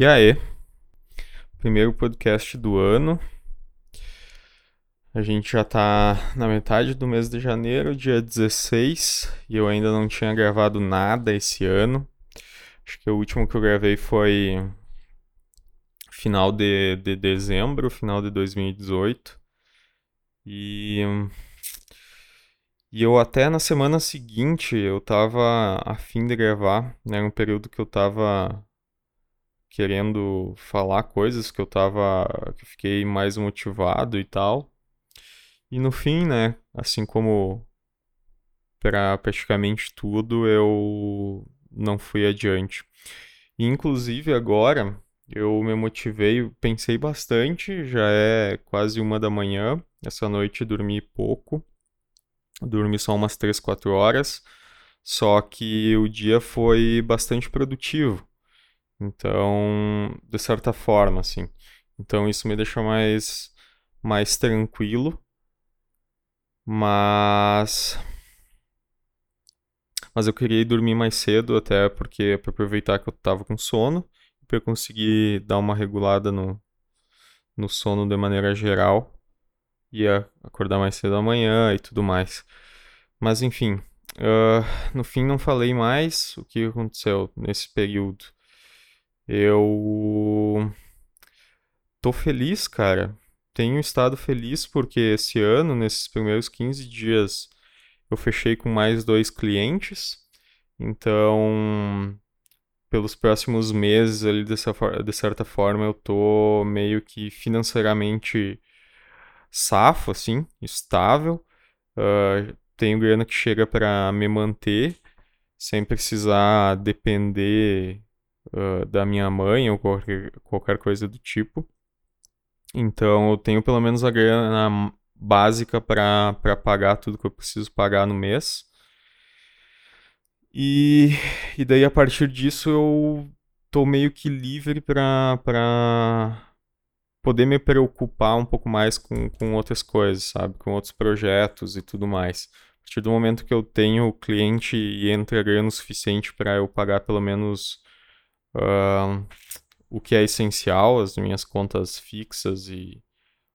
E aí, primeiro podcast do ano. A gente já tá na metade do mês de janeiro, dia 16, e eu ainda não tinha gravado nada esse ano. Acho que o último que eu gravei foi final de, de dezembro, final de 2018. E, e eu até na semana seguinte eu tava a fim de gravar, né? Um período que eu tava querendo falar coisas que eu tava. que eu fiquei mais motivado e tal. E no fim, né, assim como para praticamente tudo, eu não fui adiante. E, inclusive agora eu me motivei, pensei bastante, já é quase uma da manhã, essa noite dormi pouco, dormi só umas 3, 4 horas, só que o dia foi bastante produtivo. Então, de certa forma, assim. Então isso me deixa mais, mais tranquilo. Mas. Mas eu queria ir dormir mais cedo, até porque para aproveitar que eu tava com sono, para conseguir dar uma regulada no, no sono de maneira geral. Ia acordar mais cedo amanhã e tudo mais. Mas enfim, uh, no fim não falei mais o que aconteceu nesse período. Eu tô feliz, cara. Tenho estado feliz porque esse ano, nesses primeiros 15 dias, eu fechei com mais dois clientes. Então, pelos próximos meses ali, dessa, de certa forma, eu tô meio que financeiramente safo, assim, estável. Uh, tenho grana que chega para me manter, sem precisar depender uh, da minha mãe ou qualquer, qualquer coisa do tipo. Então eu tenho pelo menos a grana básica para pagar tudo que eu preciso pagar no mês. E, e daí a partir disso eu tô meio que livre para poder me preocupar um pouco mais com, com outras coisas, sabe? Com outros projetos e tudo mais. A partir do momento que eu tenho o cliente e entra grana o suficiente para eu pagar pelo menos uh, o que é essencial, as minhas contas fixas e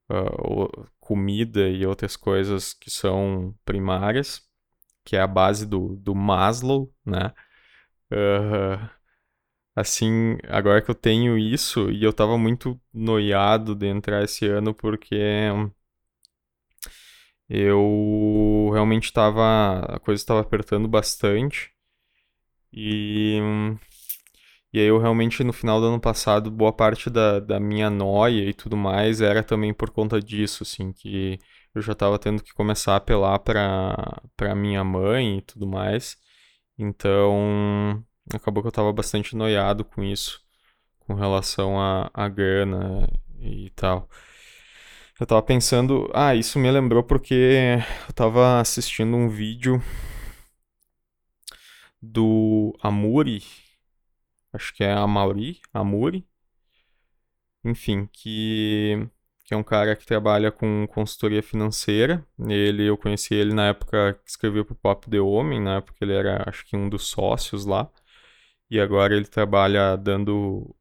uh, comida e outras coisas que são primárias, que é a base do, do Maslow, né? Uh, assim, agora que eu tenho isso, e eu tava muito noiado de entrar esse ano porque eu realmente tava. a coisa estava apertando bastante. E e aí eu realmente, no final do ano passado, boa parte da, da minha noia e tudo mais era também por conta disso, assim, que eu já estava tendo que começar a apelar para para minha mãe e tudo mais. Então, acabou que eu estava bastante noiado com isso, com relação a, a grana e tal. Eu tava pensando, ah, isso me lembrou porque eu tava assistindo um vídeo do Amuri, acho que é a Mauri, Amuri, enfim, que, que é um cara que trabalha com consultoria financeira. Ele, eu conheci ele na época que escreveu para o Pop The Homem, na época ele era, acho que um dos sócios lá. E agora ele trabalha dando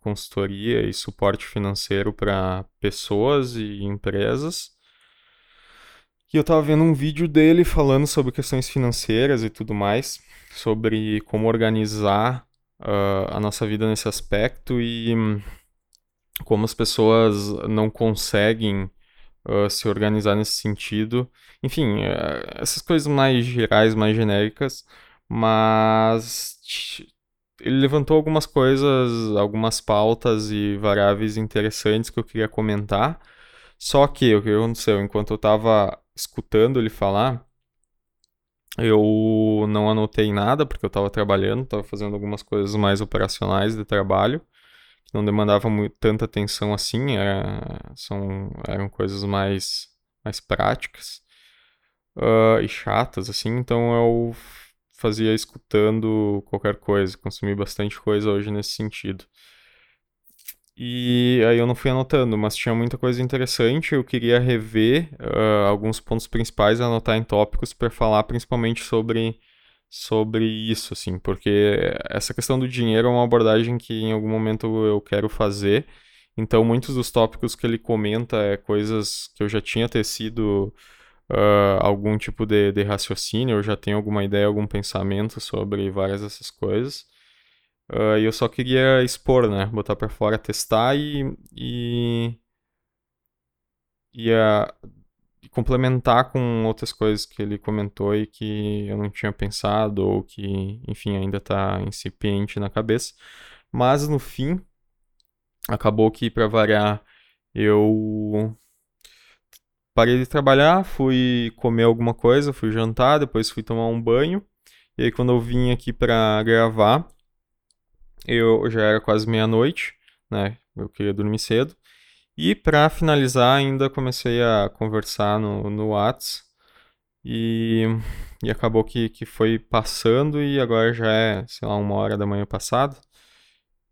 consultoria e suporte financeiro para pessoas e empresas. E eu estava vendo um vídeo dele falando sobre questões financeiras e tudo mais, sobre como organizar uh, a nossa vida nesse aspecto e um, como as pessoas não conseguem uh, se organizar nesse sentido. Enfim, uh, essas coisas mais gerais, mais genéricas, mas ele levantou algumas coisas, algumas pautas e variáveis interessantes que eu queria comentar. Só que o que aconteceu? Enquanto eu estava escutando ele falar, eu não anotei nada porque eu estava trabalhando, estava fazendo algumas coisas mais operacionais de trabalho, que não demandava muito, tanta atenção assim, era, são, eram coisas mais, mais práticas uh, e chatas, assim, então eu fazia escutando qualquer coisa, consumi bastante coisa hoje nesse sentido. E aí eu não fui anotando, mas tinha muita coisa interessante. Eu queria rever uh, alguns pontos principais, anotar em tópicos para falar principalmente sobre sobre isso, assim, porque essa questão do dinheiro é uma abordagem que em algum momento eu quero fazer. Então, muitos dos tópicos que ele comenta é coisas que eu já tinha tecido uh, algum tipo de, de raciocínio, eu já tenho alguma ideia, algum pensamento sobre várias dessas coisas. Uh, eu só queria expor, né? Botar para fora, testar e. e, e, uh, complementar com outras coisas que ele comentou e que eu não tinha pensado, ou que, enfim, ainda está incipiente na cabeça. Mas no fim, acabou que, para variar, eu parei de trabalhar, fui comer alguma coisa, fui jantar, depois fui tomar um banho. E aí, quando eu vim aqui para gravar, eu já era quase meia-noite, né? Eu queria dormir cedo. E para finalizar, ainda comecei a conversar no, no Whats e, e acabou que, que foi passando e agora já é, sei lá, uma hora da manhã passada.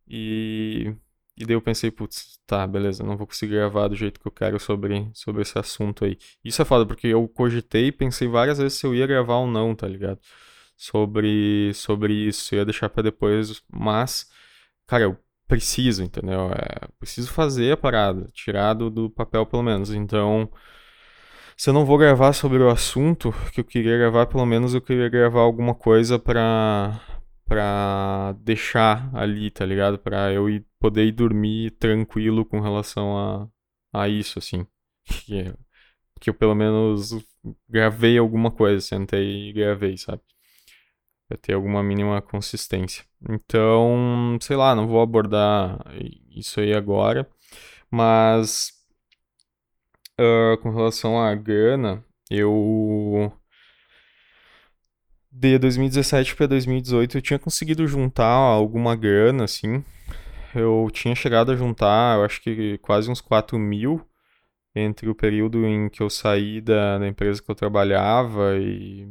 E, e daí eu pensei, putz, tá, beleza, não vou conseguir gravar do jeito que eu quero sobre, sobre esse assunto aí. Isso é foda, porque eu cogitei e pensei várias vezes se eu ia gravar ou não, tá ligado? Sobre, sobre isso, eu ia deixar para depois, mas, cara, eu preciso, entendeu? É, preciso fazer a parada, tirado do papel pelo menos. Então, se eu não vou gravar sobre o assunto que eu queria gravar, pelo menos eu queria gravar alguma coisa pra, pra deixar ali, tá ligado? Pra eu ir, poder ir dormir tranquilo com relação a, a isso, assim. Que, que eu pelo menos gravei alguma coisa, sentei e gravei, sabe? Pra ter alguma mínima consistência. Então, sei lá, não vou abordar isso aí agora, mas uh, com relação à grana, eu de 2017 para 2018 eu tinha conseguido juntar alguma grana, assim. Eu tinha chegado a juntar, eu acho que quase uns 4 mil entre o período em que eu saí da, da empresa que eu trabalhava e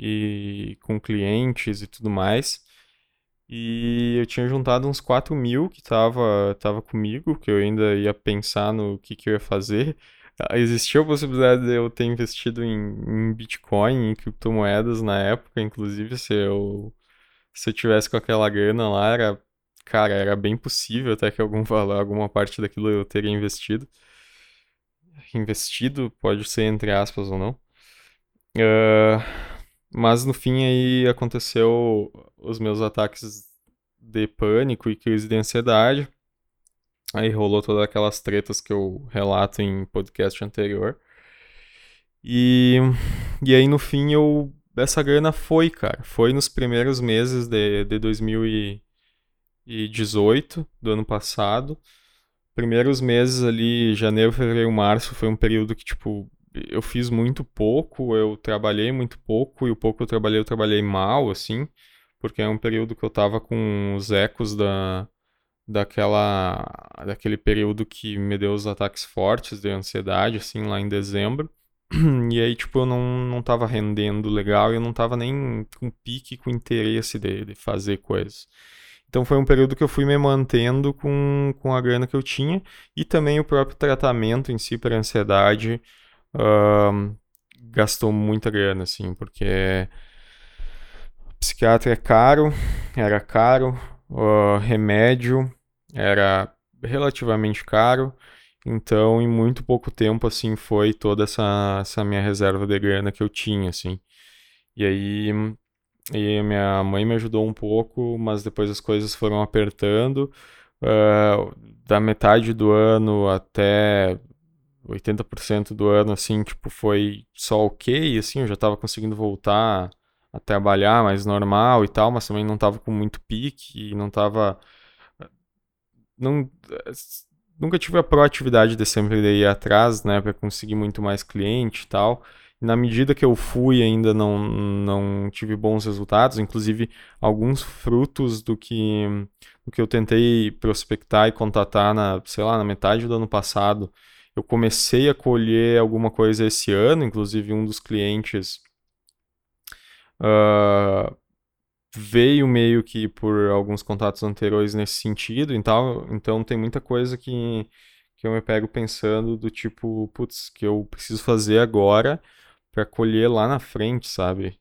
e com clientes e tudo mais. E eu tinha juntado uns 4 mil que tava, tava comigo, que eu ainda ia pensar no que, que eu ia fazer. Existia a possibilidade de eu ter investido em, em Bitcoin, em criptomoedas na época, inclusive se eu, se eu tivesse com aquela grana lá, era, cara, era bem possível até que algum valor, alguma parte daquilo eu teria investido. Investido, pode ser entre aspas ou não. Uh, mas no fim aí aconteceu os meus ataques de pânico e crise de ansiedade. Aí rolou todas aquelas tretas que eu relato em podcast anterior. E, e aí no fim eu essa grana foi, cara. Foi nos primeiros meses de, de 2018, do ano passado. Primeiros meses ali, janeiro, fevereiro, março, foi um período que, tipo, eu fiz muito pouco, eu trabalhei muito pouco, e o pouco que eu trabalhei, eu trabalhei mal, assim, porque é um período que eu tava com os ecos da, daquela, daquele período que me deu os ataques fortes de ansiedade, assim, lá em dezembro. E aí, tipo, eu não, não tava rendendo legal eu não tava nem com pique, com interesse de, de fazer coisas. Então foi um período que eu fui me mantendo com, com a grana que eu tinha e também o próprio tratamento em si para ansiedade gastou muita grana, assim, porque psiquiatra é caro, era caro, uh, remédio era relativamente caro, então em muito pouco tempo, assim, foi toda essa, essa minha reserva de grana que eu tinha, assim. E aí e minha mãe me ajudou um pouco, mas depois as coisas foram apertando. Uh, da metade do ano até 80% do ano, assim, tipo, foi só ok, assim, eu já tava conseguindo voltar a trabalhar mais normal e tal, mas também não tava com muito pique não tava... Não, nunca tive a proatividade de sempre ir atrás, né, para conseguir muito mais cliente e tal. E na medida que eu fui, ainda não, não tive bons resultados, inclusive alguns frutos do que, do que eu tentei prospectar e contatar na, sei lá, na metade do ano passado, eu comecei a colher alguma coisa esse ano, inclusive um dos clientes uh, veio meio que por alguns contatos anteriores nesse sentido, então, então tem muita coisa que, que eu me pego pensando do tipo, putz, que eu preciso fazer agora para colher lá na frente, sabe?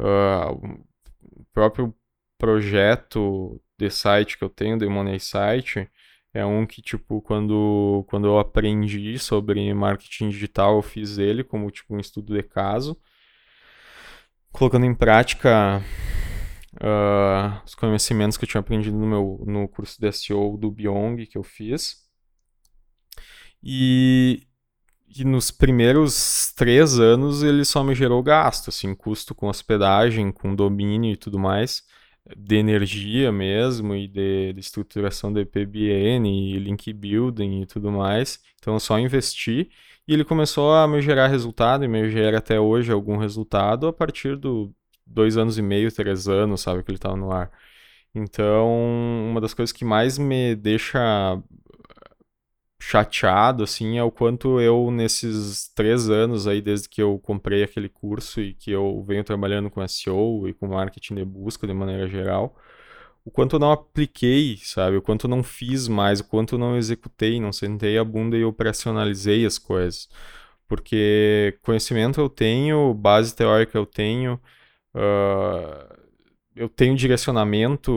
Uh, o próprio projeto de site que eu tenho, de Money Site, é um que, tipo, quando, quando eu aprendi sobre marketing digital, eu fiz ele como, tipo, um estudo de caso. Colocando em prática uh, os conhecimentos que eu tinha aprendido no meu no curso de SEO do Byong que eu fiz. E, e nos primeiros três anos ele só me gerou gasto, assim, custo com hospedagem, com domínio e tudo mais, de energia mesmo e de, de estruturação de PBN e link building e tudo mais. Então eu só investi e ele começou a me gerar resultado e me gera até hoje algum resultado a partir do dois anos e meio, três anos, sabe, que ele estava no ar. Então, uma das coisas que mais me deixa chateado, assim, é o quanto eu, nesses três anos aí, desde que eu comprei aquele curso e que eu venho trabalhando com SEO e com marketing de busca de maneira geral, o quanto eu não apliquei, sabe? O quanto eu não fiz mais, o quanto eu não executei, não sentei a bunda e operacionalizei as coisas. Porque conhecimento eu tenho, base teórica eu tenho, uh, eu tenho direcionamento,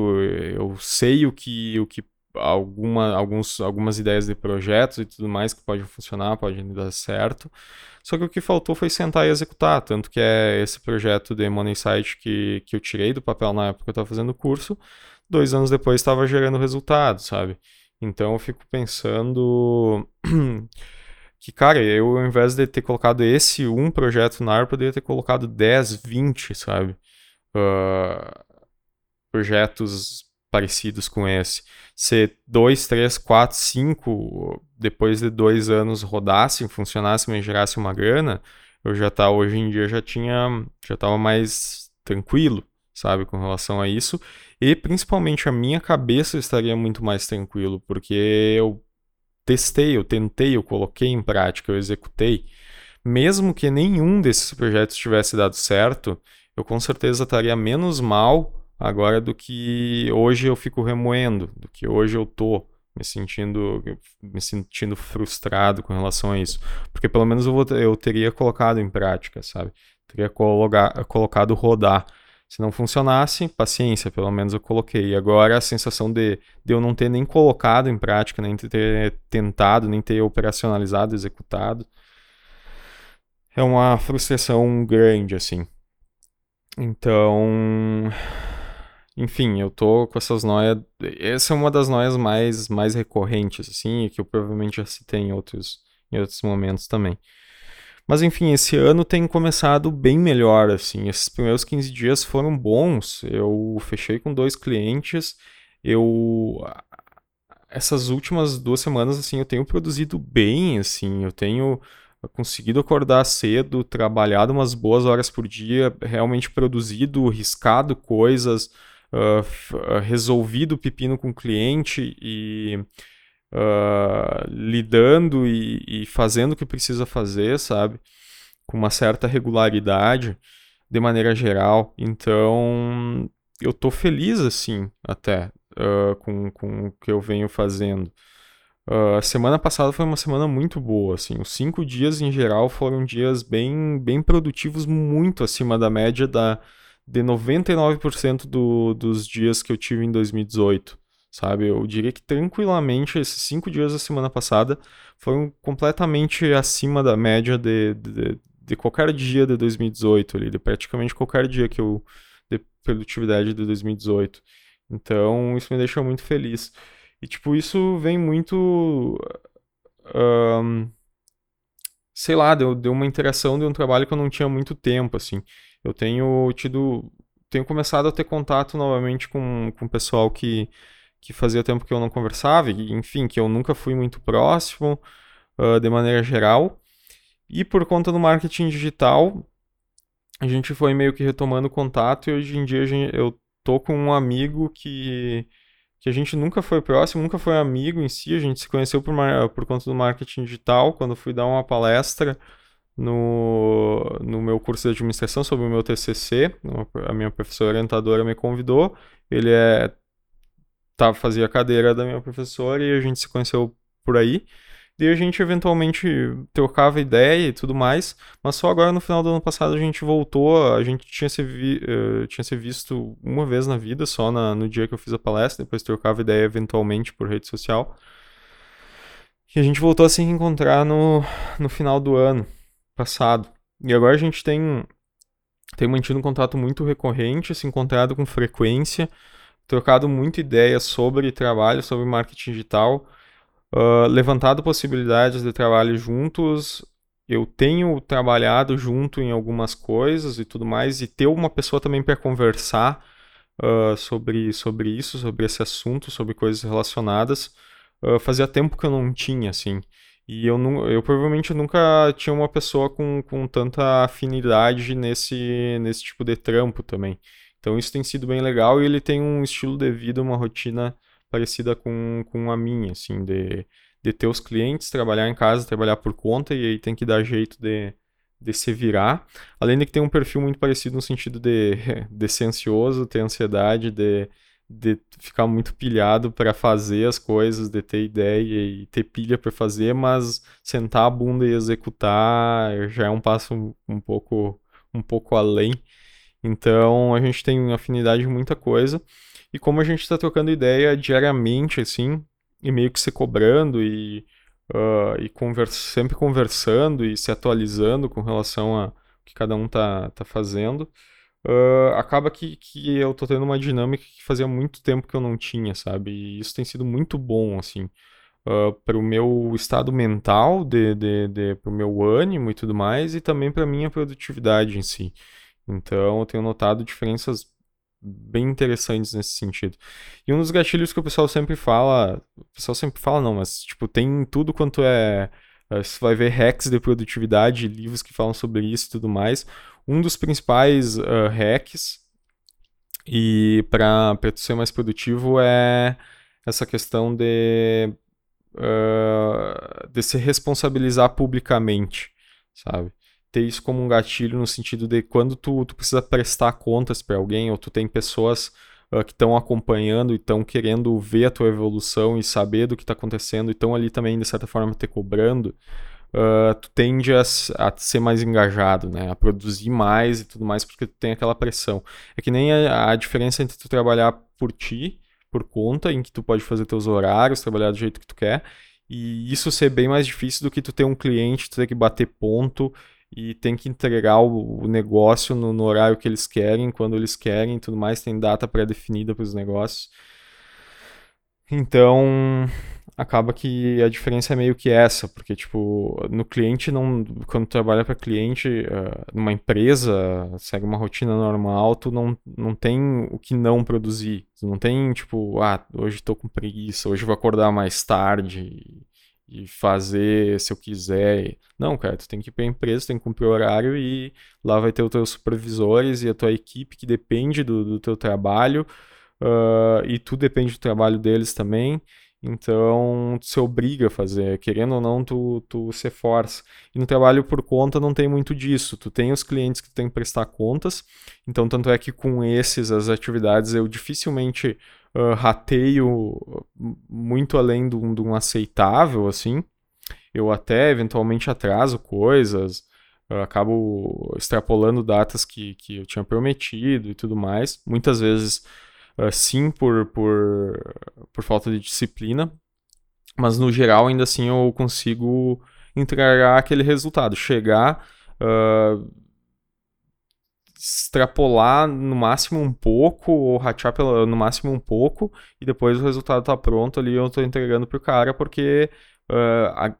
eu sei o que, o que alguma, alguns, algumas ideias de projetos e tudo mais que podem funcionar, podem dar certo. Só que o que faltou foi sentar e executar. Tanto que é esse projeto de Money Site que, que eu tirei do papel na época que eu estava fazendo o curso, dois anos depois estava gerando resultado, sabe? Então eu fico pensando que, cara, eu ao invés de ter colocado esse um projeto na área, poderia ter colocado 10, 20, sabe? Uh, projetos parecidos com esse. Se dois, três, quatro, cinco, depois de dois anos rodassem, funcionassem, me gerasse uma grana, eu já tá, hoje em dia já tinha, já tava mais tranquilo, sabe, com relação a isso. E principalmente a minha cabeça estaria muito mais tranquilo, porque eu testei, eu tentei, eu coloquei em prática, eu executei. Mesmo que nenhum desses projetos tivesse dado certo, eu com certeza estaria menos mal agora do que hoje eu fico remoendo, do que hoje eu tô me sentindo me sentindo frustrado com relação a isso, porque pelo menos eu, vou, eu teria colocado em prática, sabe? Teria colocar, colocado rodar. Se não funcionasse, paciência, pelo menos eu coloquei. E agora a sensação de, de eu não ter nem colocado em prática, nem ter tentado, nem ter operacionalizado, executado, é uma frustração grande, assim. Então, enfim, eu tô com essas noias. Essa é uma das noias mais, mais recorrentes, assim, que eu provavelmente já citei em outros, em outros momentos também. Mas enfim, esse ano tem começado bem melhor, assim. Esses primeiros 15 dias foram bons. Eu fechei com dois clientes. Eu essas últimas duas semanas, assim, eu tenho produzido bem, assim. Eu tenho conseguido acordar cedo, trabalhado umas boas horas por dia, realmente produzido, riscado coisas, uh, resolvido o pepino com o cliente e uh, lidando e, e, fazendo o que precisa fazer, sabe? Com uma certa regularidade, de maneira geral. Então, eu tô feliz, assim, até, uh, com, com o que eu venho fazendo. Uh, a semana passada foi uma semana muito boa, assim. Os cinco dias em geral foram dias bem, bem produtivos, muito acima da média da, de 99% do, dos dias que eu tive em 2018, sabe? Eu diria que tranquilamente esses cinco dias da semana passada foram completamente acima da média de, de, de qualquer dia de 2018, ali, de praticamente qualquer dia que eu de produtividade de 2018. Então, isso me deixa muito feliz. E, tipo, isso vem muito. Um, sei lá, deu, deu uma interação de um trabalho que eu não tinha muito tempo, assim eu tenho tido. Tenho começado a ter contato novamente com, o pessoal que, que fazia tempo que eu não conversava, e, enfim, que eu nunca fui muito próximo, uh, de maneira geral. E por conta do marketing digital, a gente foi meio que retomando contato, e hoje em dia gente, eu tô com um amigo que, que a gente nunca foi próximo, nunca foi amigo em si, a gente se conheceu por, por conta do marketing digital, quando fui dar uma palestra no, no meu curso de administração sobre o meu TCC. A minha professora orientadora me convidou. Ele é tá, fazia a cadeira da minha professora e a gente se conheceu por aí. Daí a gente eventualmente trocava ideia e tudo mais, mas só agora no final do ano passado a gente voltou, a gente tinha se, vi, uh, tinha se visto uma vez na vida, só na, no dia que eu fiz a palestra, depois trocava ideia eventualmente por rede social. E a gente voltou a se encontrar no, no final do ano passado. E agora a gente tem, tem mantido um contato muito recorrente, se encontrado com frequência, trocado muita ideia sobre trabalho, sobre marketing digital uh, levantado possibilidades de trabalho juntos. Eu tenho trabalhado junto em algumas coisas e tudo mais, e ter uma pessoa também para conversar uh, sobre, sobre isso, sobre esse assunto, sobre coisas relacionadas, uh, fazia tempo que eu não tinha, assim. E eu, eu provavelmente nunca tinha uma pessoa com, com tanta afinidade nesse, nesse tipo de trampo também. Então isso tem sido bem legal e ele tem um estilo de vida, uma rotina parecida com, com a minha, assim, de, de ter os clientes, trabalhar em casa, trabalhar por conta, e aí tem que dar jeito de, de se virar. Além de que tem um perfil muito parecido no sentido de, de ser ansioso, ter ansiedade, de, de ficar muito pilhado para fazer as coisas, de ter ideia e ter pilha para fazer, mas sentar a bunda e executar já é um passo um, pouco um pouco além. Então a gente tem afinidade em muita coisa. E como a gente está trocando ideia diariamente, assim, e meio que se cobrando e, uh, e conversa, sempre conversando e se atualizando com relação a o que cada um tá, tá fazendo, uh, acaba que, que eu tô tendo uma dinâmica que fazia muito tempo que eu não tinha, sabe? E isso tem sido muito bom, assim. Uh, para o meu estado mental, de, de, de, para o meu ânimo e tudo mais, e também para a minha produtividade em si. Então, eu tenho notado diferenças bem interessantes nesse sentido. E um dos gatilhos que o pessoal sempre fala, o pessoal sempre fala não, mas tipo, tem tudo quanto é, é você vai ver hacks de produtividade, livros que falam sobre isso e tudo mais. Um dos principais uh, hacks e para ser mais produtivo é essa questão de uh, de se responsabilizar publicamente, sabe? ter isso como um gatilho no sentido de quando tu, tu precisa prestar contas para alguém ou tu tem pessoas uh, que estão acompanhando e estão querendo ver a tua evolução e saber do que está acontecendo e estão ali também, de certa forma, te cobrando, uh, tu tende a, a, ser mais engajado, né? A produzir mais e tudo mais, porque tu tem aquela pressão. É que nem a, a diferença entre tu trabalhar por ti, por conta, em que tu pode fazer teus horários, trabalhar do jeito que tu quer, e isso ser bem mais difícil do que tu ter um cliente, tu ter que bater ponto e tem que entregar o, o negócio no, no, horário que eles querem, quando eles querem, tudo mais, tem data pré-definida para os negócios. Então, acaba que a diferença é meio que essa, porque tipo, no cliente não, quando trabalha para cliente, uh, numa empresa, segue uma rotina normal, tu não, não tem o que não produzir. Tu não tem tipo, ah, hoje estou com preguiça, hoje vou acordar mais tarde e fazer se eu quiser. Não, cara, tu tem que ir para a empresa, tem que cumprir o horário e lá vai ter os teus supervisores e a tua equipe que depende do, do teu trabalho uh, e tu depende do trabalho deles também. Então, tu se obriga a fazer, querendo ou não, tu, tu se força. E no trabalho por conta não tem muito disso. Tu tem os clientes que tu tem que prestar contas, então tanto é que com esses, as atividades, eu dificilmente uh, rateio muito além de um, aceitável, assim. Eu até eventualmente atraso coisas, acabo extrapolando datas que, que eu tinha prometido e tudo mais. Muitas vezes, sim, por, por, por falta de disciplina, mas no geral, ainda assim, eu consigo entregar aquele resultado. Chegar. Uh, extrapolar no máximo um pouco, ou ratear pela, no máximo um pouco, e depois o resultado tá pronto ali, eu tô entregando pro cara, porque uh, a,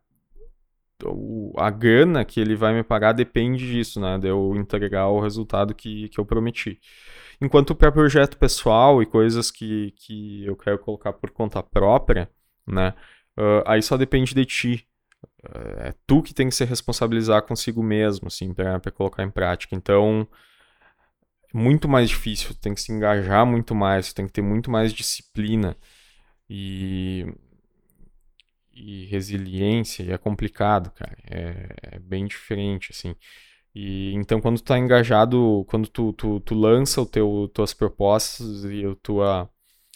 a grana que ele vai me pagar depende disso, né? De eu entregar o resultado que, que eu prometi. Enquanto para projeto pessoal e coisas que, que eu quero colocar por conta própria, né? Uh, aí só depende de ti. Uh, é tu que tem que se responsabilizar consigo mesmo, assim, para colocar em prática. Então, muito mais difícil, tem que se engajar muito mais, tem que ter muito mais disciplina e, e resiliência, e é complicado, cara, é, é, bem diferente, assim. E, então, quando tu tá engajado, quando tu, tu, tu lança o teu, tuas propostas e a tua,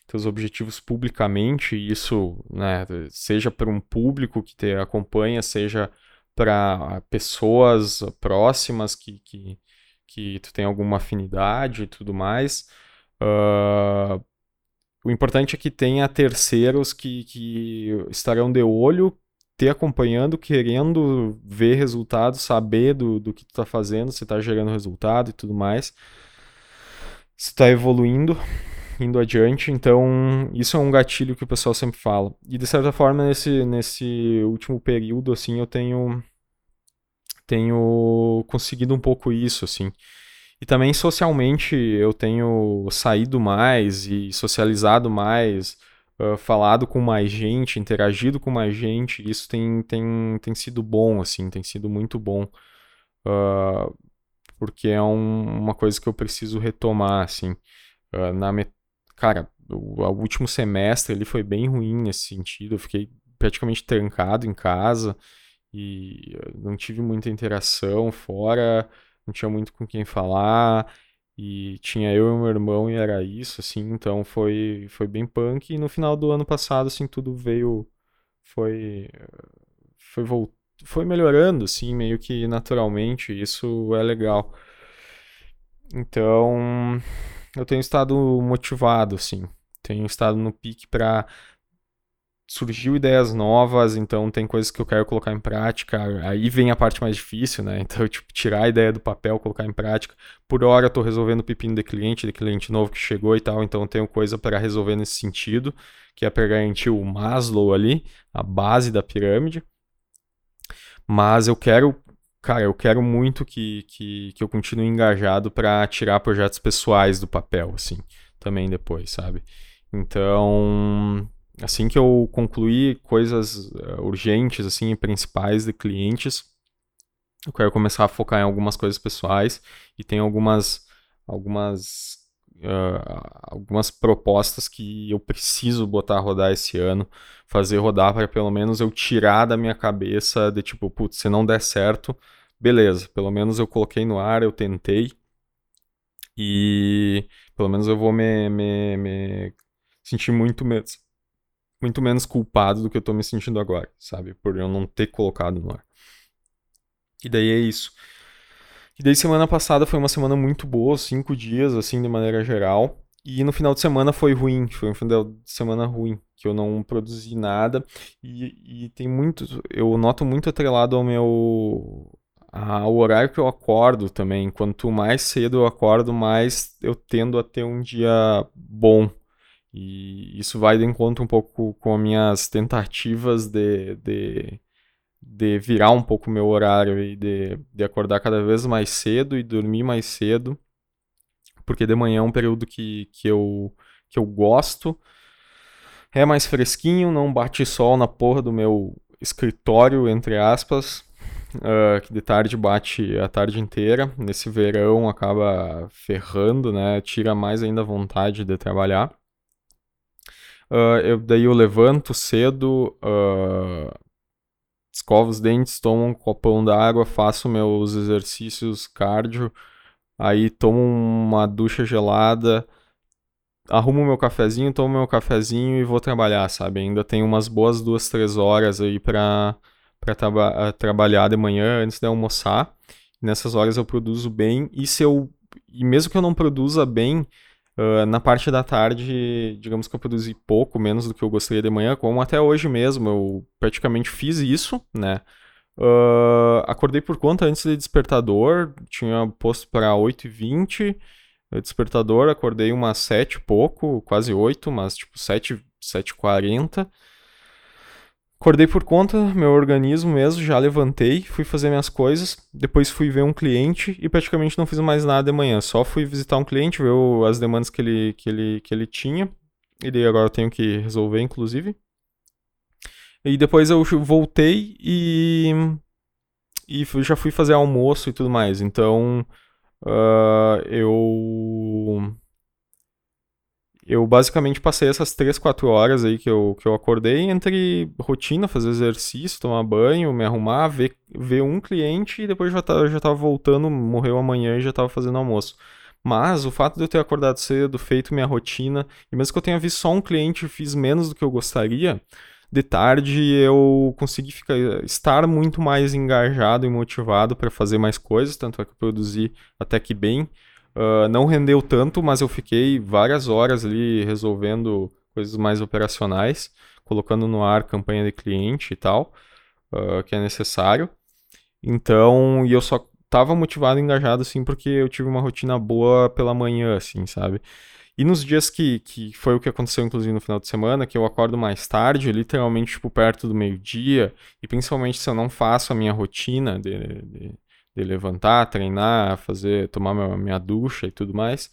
teus objetivos publicamente, isso, né, seja para um público que te acompanha, seja para pessoas próximas que, que, que tu tem alguma afinidade e tudo mais. Uh, o importante é que tenha terceiros que, que estarão de olho, te acompanhando, querendo ver resultados, saber do, do que tu está fazendo, se está gerando resultado e tudo mais. Se está evoluindo, indo adiante. Então, isso é um gatilho que o pessoal sempre fala. E de certa forma, nesse, nesse último período, assim, eu tenho tenho conseguido um pouco isso, assim. E também socialmente eu tenho saído mais e socializado mais, falado com mais gente, interagido com mais gente. Isso tem, tem, tem sido bom, assim, tem sido muito bom. Uh, porque é um, uma coisa que eu preciso retomar, assim. Uh, na met... Cara, o, o, último semestre ele foi bem ruim nesse sentido. Eu fiquei praticamente trancado em casa e não tive muita interação fora não tinha muito com quem falar, e tinha eu e meu irmão e era isso, assim, então foi, foi bem punk, e no final do ano passado, assim, tudo veio, foi, foi, foi melhorando, assim, meio que naturalmente, isso é legal. Então, eu tenho estado motivado, assim, tenho estado no pique para surgiu ideias novas, então tem coisas que eu quero colocar em prática. Aí vem a parte mais difícil, né? Então, tipo, tirar a ideia do papel, colocar em prática. Por hora eu tô resolvendo o pepino de cliente, de cliente novo que chegou e tal, então tenho coisa para resolver nesse sentido, que é para garantir o Maslow ali, a base da pirâmide. Mas eu quero, cara, eu quero muito que, que, que eu continue engajado para tirar projetos pessoais do papel, assim, também depois, sabe? Então, assim que eu concluir coisas uh, urgentes, assim, principais de clientes, eu quero começar a focar em algumas coisas pessoais e tem algumas algumas uh, algumas propostas que eu preciso botar a rodar esse ano, fazer rodar para pelo menos eu tirar da minha cabeça de tipo, putz, se não der certo, beleza, pelo menos eu coloquei no ar, eu tentei e pelo menos eu vou me, me, me sentir muito menos muito menos culpado do que eu tô me sentindo agora, sabe? Por eu não ter colocado no ar. E daí é isso. E daí semana passada foi uma semana muito boa, cinco dias, assim, de maneira geral. E no final de semana foi ruim, foi um final de semana ruim, que eu não produzi nada. E, e tem muito, eu noto muito atrelado ao meu. ao horário que eu acordo também. Quanto mais cedo eu acordo, mais eu tendo a ter um dia bom, e isso vai de encontro um pouco com as minhas tentativas de, de, de virar um pouco o meu horário e de, de acordar cada vez mais cedo e dormir mais cedo, porque de manhã é um período que, que, eu, que eu gosto. É mais fresquinho, não bate sol na porra do meu escritório, entre aspas, uh, que de tarde bate a tarde inteira. Nesse verão acaba ferrando, né? Tira mais ainda a vontade de trabalhar. Uh, eu, daí eu levanto cedo, uh, escovo os dentes, tomo um copão d'água, faço meus exercícios cardio, aí tomo uma ducha gelada, arrumo meu cafezinho, tomo meu cafezinho e vou trabalhar, sabe? Ainda tenho umas boas duas, três horas aí pra, pra traba trabalhar de manhã antes de almoçar. Nessas horas eu produzo bem e se eu e mesmo que eu não produza bem, Uh, na parte da tarde, digamos que eu produzi pouco, menos do que eu gostaria de manhã, como até hoje mesmo, eu praticamente fiz isso, né? Uh, acordei por conta antes de despertador, tinha posto para 8h20, despertador, acordei umas 7 e pouco, quase 8, mas tipo 7, 7h40. Acordei por conta, meu organismo mesmo, já levantei, fui fazer minhas coisas, depois fui ver um cliente e praticamente não fiz mais nada de manhã. Só fui visitar um cliente, ver as demandas que ele, que ele, que ele tinha. E daí agora eu tenho que resolver, inclusive. E depois eu voltei e, e já fui fazer almoço e tudo mais. Então uh, eu eu basicamente passei essas 3, 4 horas aí que eu, que eu acordei entre rotina, fazer exercício, tomar banho, me arrumar, ver, ver um cliente e depois já, tá, já tava voltando, morreu amanhã e já tava fazendo almoço. Mas o fato de eu ter acordado cedo, feito minha rotina, e mesmo que eu tenha visto só um cliente e fiz menos do que eu gostaria, de tarde eu consegui ficar, estar muito mais engajado e motivado para fazer mais coisas, tanto é que eu produzi até que bem. Uh, não rendeu tanto, mas eu fiquei várias horas ali resolvendo coisas mais operacionais, colocando no ar campanha de cliente e tal, uh, que é necessário. Então, e eu só tava motivado e engajado, assim, porque eu tive uma rotina boa pela manhã, assim, sabe? E nos dias que, que foi o que aconteceu, inclusive, no final de semana, que eu acordo mais tarde, literalmente, tipo, perto do meio-dia, e principalmente se eu não faço a minha rotina de, de, de levantar, treinar, fazer, tomar minha, minha ducha e tudo mais,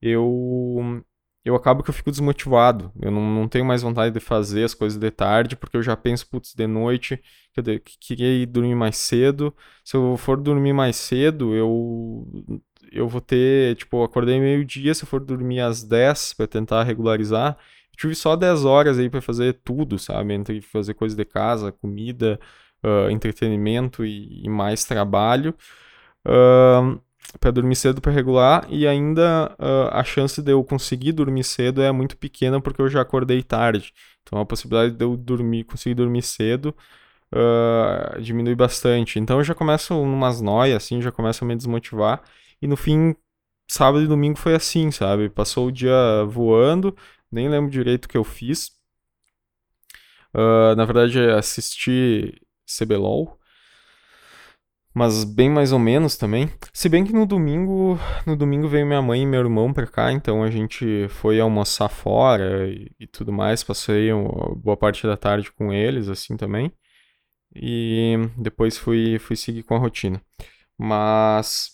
eu eu acabo que eu fico desmotivado. Eu não, não tenho mais vontade de fazer as coisas de tarde, porque eu já penso, putz, de noite, que eu queria ir dormir mais cedo. Se eu for dormir mais cedo, eu eu vou ter, tipo, acordei meio-dia, se eu for dormir às 10 para tentar regularizar, tive só 10 horas aí para fazer tudo, sabe? Entre fazer coisas de casa, comida, uh, entretenimento e, e, mais trabalho. Uh, para dormir cedo para regular e ainda uh, a chance de eu conseguir dormir cedo é muito pequena porque eu já acordei tarde. Então a possibilidade de eu dormir, conseguir dormir cedo uh, diminui bastante. Então eu já começo umas noias, assim, já começo a me desmotivar. E no fim, sábado e domingo foi assim, sabe? Passou o dia voando, nem lembro direito o que eu fiz. Uh, na verdade, assisti CBLOL mas bem mais ou menos também. Se bem que no domingo, no domingo veio minha mãe e meu irmão pra cá, então a gente foi almoçar fora e, e tudo mais, passei uma boa parte da tarde com eles, assim também. E depois fui, fui seguir com a rotina. Mas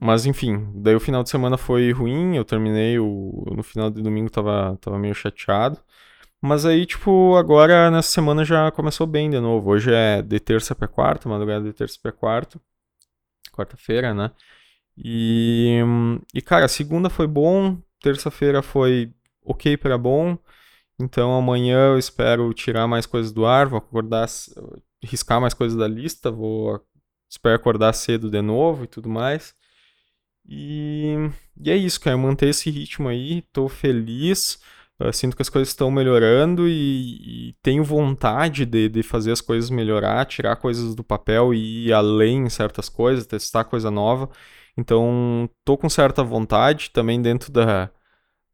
mas enfim, daí o final de semana foi ruim, eu terminei o no final de domingo tava tava meio chateado. Mas aí, tipo, agora nessa semana já começou bem de novo. Hoje é de terça para quarta, madrugada de terça para quarta. Quarta-feira, né? E, e, cara, segunda foi bom, terça-feira foi ok para bom. Então amanhã eu espero tirar mais coisas do ar, vou acordar, riscar mais coisas da lista, vou espero acordar cedo de novo e tudo mais. E, e é isso, cara, manter esse ritmo aí, tô feliz. Eu sinto que as coisas estão melhorando e, e tenho vontade de, de, fazer as coisas melhorar, tirar coisas do papel e ir além em certas coisas, testar coisa nova. Então, tô com certa vontade também dentro da,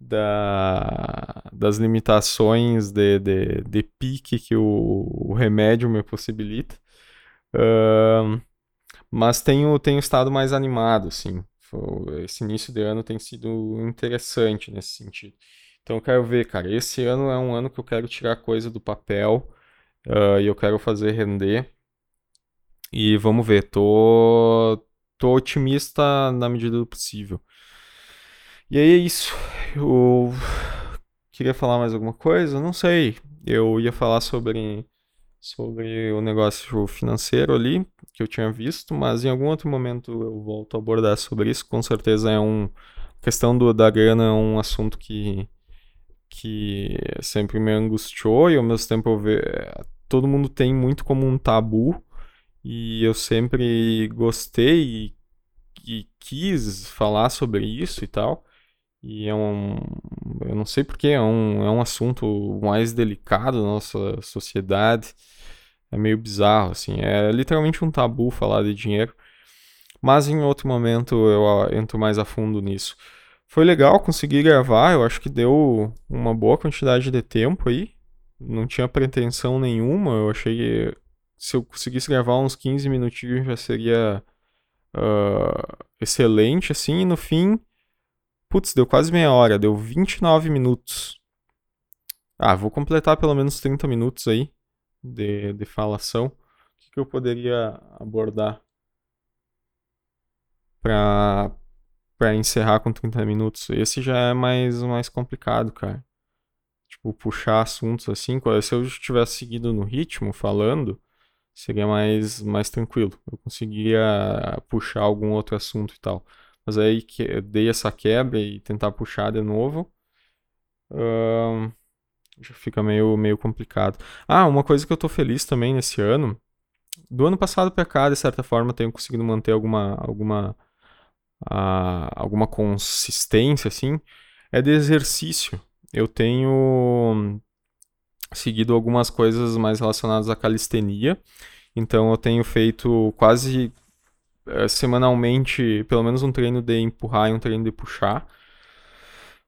da das limitações de, de, de, pique que o, o remédio me possibilita. Uh, mas tenho, tenho estado mais animado, assim. Esse início de ano tem sido interessante nesse sentido. Então eu quero ver, cara. Esse ano é um ano que eu quero tirar coisa do papel uh, e eu quero fazer render. E vamos ver, tô, tô otimista na medida do possível. E aí é isso. Eu queria falar mais alguma coisa? Não sei. Eu ia falar sobre, sobre o negócio financeiro ali, que eu tinha visto, mas em algum outro momento eu volto a abordar sobre isso. Com certeza é um. A questão do, da grana é um assunto que que sempre me angustiou e ao mesmo tempo eu todo mundo tem muito como um tabu e eu sempre gostei e, e quis falar sobre isso e tal. E é um. Eu não sei porque é um, é um assunto mais delicado da nossa sociedade. É meio bizarro, assim. É literalmente um tabu falar de dinheiro. Mas em outro momento eu entro mais a fundo nisso. Foi legal conseguir gravar, eu acho que deu uma boa quantidade de tempo aí. Não tinha pretensão nenhuma, eu achei que se eu conseguisse gravar uns 15 minutinhos já seria uh, excelente, assim, e no fim, putz, deu quase meia hora, deu 29 minutos. Ah, vou completar pelo menos 30 minutos aí de, de falação. O que, que eu poderia abordar para para encerrar com 30 minutos. Esse já é mais, mais complicado, cara. Tipo, puxar assuntos assim. Se eu tivesse seguido no ritmo, falando, seria mais, mais tranquilo. Eu conseguiria puxar algum outro assunto e tal. Mas aí que dei essa quebra e tentar puxar de novo. Já fica meio, meio complicado. Ah, uma coisa que eu tô feliz também nesse ano. Do ano passado pra cá, de certa forma, tenho conseguido manter alguma, alguma a, alguma consistência, assim, é de exercício. Eu tenho seguido algumas coisas mais relacionadas à calistenia, então eu tenho feito quase é, semanalmente pelo menos um treino de empurrar e um treino de puxar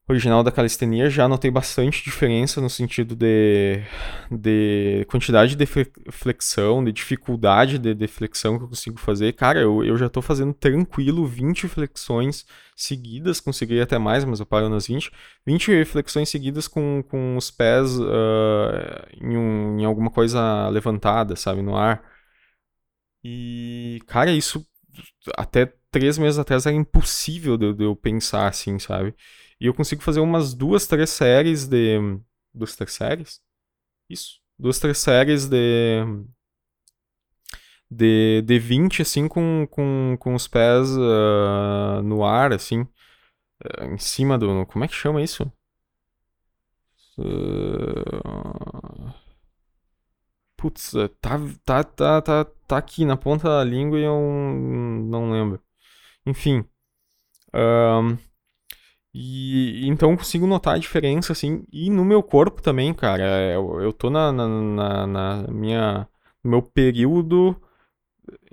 original da calistenia, já notei bastante diferença no sentido de, de quantidade de flexão, de dificuldade de, de flexão que eu consigo fazer. Cara, eu, eu já tô fazendo tranquilo 20 flexões seguidas, consegui até mais, mas eu paro nas 20. 20 flexões seguidas com, com os pés uh, em, um, em alguma coisa levantada, sabe, no ar. E, cara, isso até três meses atrás era impossível de, de eu pensar assim, sabe? E eu consigo fazer umas duas, três séries de. Duas, três séries? Isso. Duas, três séries de. De, de 20, assim, com, com, com os pés uh, no ar, assim. Uh, em cima do. Como é que chama isso? Uh... Putz, tá, tá, tá, tá, tá aqui na ponta da língua e eu não lembro. Enfim. Um, e então consigo notar a diferença, assim, e no meu corpo também, cara. Eu, eu tô na, na, na, na minha. No meu período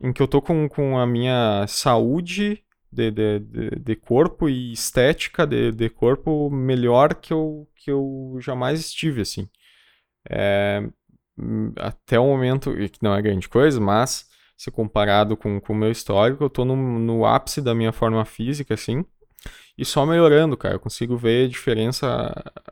em que eu tô com, com a minha saúde de, de, de, de corpo e estética de, de corpo melhor que eu, que eu jamais estive, assim. É, até o momento, que não é grande coisa, mas se comparado com, com o meu histórico, eu tô no, no ápice da minha forma física, assim e só melhorando, cara. Eu consigo ver a diferença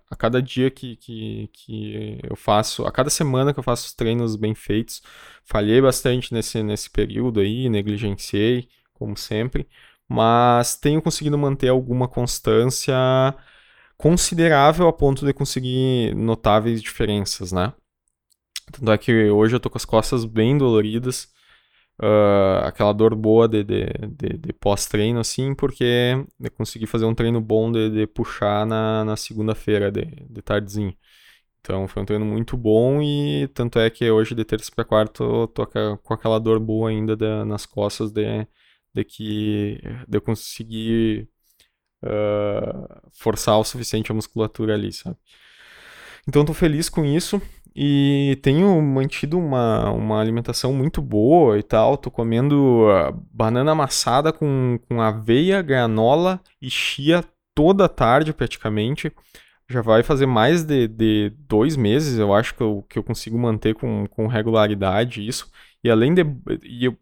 a cada dia que, que, que eu faço, a cada semana que eu faço os treinos bem feitos. Falhei bastante nesse, nesse período aí, negligenciei, como sempre, mas tenho conseguido manter alguma constância considerável a ponto de conseguir notáveis diferenças, né? Tanto é que hoje eu tô com as costas bem doloridas uh, aquela dor boa de, de, de, de pós-treino, assim, porque eu consegui fazer um treino bom de, de puxar na, na segunda-feira, de, de tardezinho. Então foi um treino muito bom e tanto é que hoje de terça para quarta eu tô com aquela dor boa ainda de, nas costas de, de que de eu conseguir uh, forçar o suficiente a musculatura ali, sabe? Então tô feliz com isso. E tenho mantido uma, uma alimentação muito boa e tal. Tô comendo uh, banana amassada com, com aveia, granola e chia toda tarde praticamente. Já vai fazer mais de, de dois meses, eu acho que eu, que eu consigo manter com, com regularidade isso. E além de. E eu,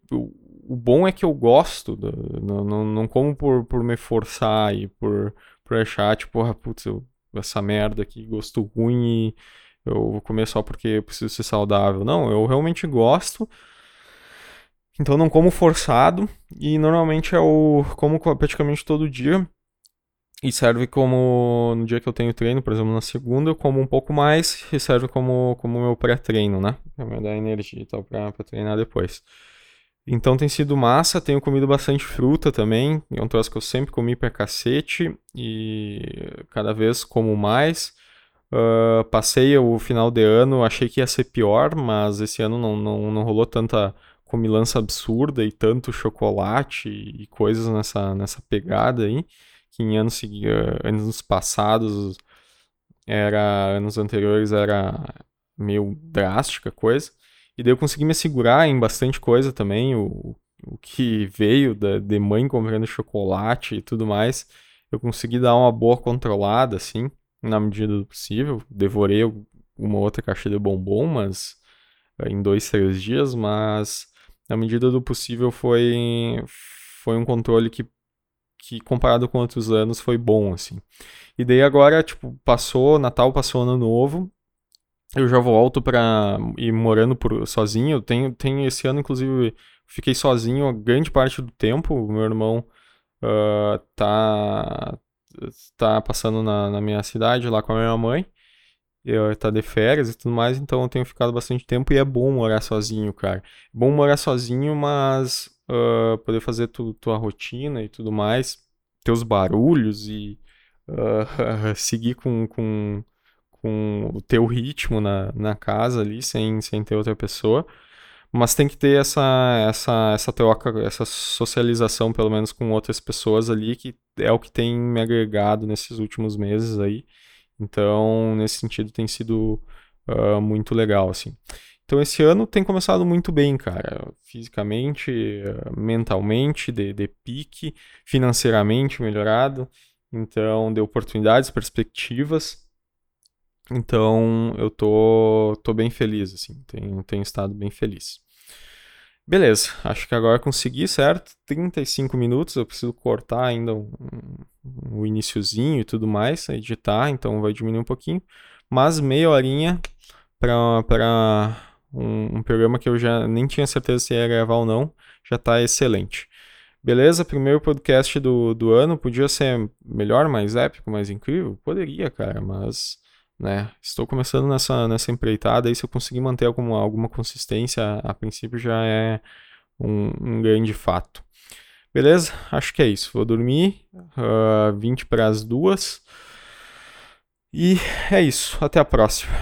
o bom é que eu gosto, não, não, não como por, por me forçar e por, por achar, tipo, ah, putz, eu, essa merda aqui, gosto ruim e eu vou comer só porque eu preciso ser saudável. Não, eu realmente gosto. Então não como forçado e normalmente eu como praticamente todo dia. E serve como no dia que eu tenho treino, por exemplo, na segunda, eu como um pouco mais e serve como, como meu pré-treino, né? Pra me dar energia e tal pra treinar depois. Então tem sido massa, tenho comido bastante fruta também, é um troço que eu sempre comi pra cacete e cada vez como mais. Uh, passei o final de ano, achei que ia ser pior, mas esse ano não, não, não rolou tanta comilança absurda e tanto chocolate e coisas nessa, nessa pegada aí, que em anos, anos passados era anos anteriores era meio drástica coisa. E daí eu consegui me segurar em bastante coisa também, o, o que veio da, de mãe comprando chocolate e tudo mais, eu consegui dar uma boa controlada, assim na medida do possível. Devorei uma outra caixa de bombom, mas eh, em dois, três dias, mas na medida do possível foi, foi um controle que, que comparado com outros anos foi bom, assim. E daí agora, tipo, passou Natal, passou Ano Novo, eu já volto para ir morando por, sozinho. Eu tenho, tenho esse ano, inclusive, fiquei sozinho grande parte do tempo. Meu irmão uh, tá, tá passando na, na minha cidade lá com a minha mãe. Eu tá de férias e tudo mais, então eu tenho ficado bastante tempo e é bom morar sozinho, cara. É bom morar sozinho, mas uh, poder fazer tu, tua rotina e tudo mais, teus barulhos e uh, seguir com, com, com o teu ritmo na, na casa ali, sem, sem ter outra pessoa. Mas tem que ter essa, essa, essa troca, essa socialização, pelo menos com outras pessoas ali, que é o que tem me agregado nesses últimos meses aí. Então, nesse sentido, tem sido uh, muito legal, assim. Então, esse ano tem começado muito bem, cara. Fisicamente, mentalmente, de, de pique, financeiramente melhorado. Então, deu oportunidades, perspectivas. Então, eu tô, tô bem feliz, assim, tenho, tenho estado bem feliz. Beleza, acho que agora consegui, certo? 35 minutos, eu preciso cortar ainda o um, um iniciozinho e tudo mais, editar, então vai diminuir um pouquinho. Mas meia horinha para um, um programa que eu já nem tinha certeza se ia gravar ou não, já está excelente. Beleza, primeiro podcast do, do ano, podia ser melhor, mais épico, mais incrível? Poderia, cara, mas né? Estou começando nessa, nessa empreitada e se eu conseguir manter alguma, alguma consistência, a princípio já é um, um grande fato. Beleza? Acho que é isso. Vou dormir uh, 20 para as duas. E é isso. Até a próxima.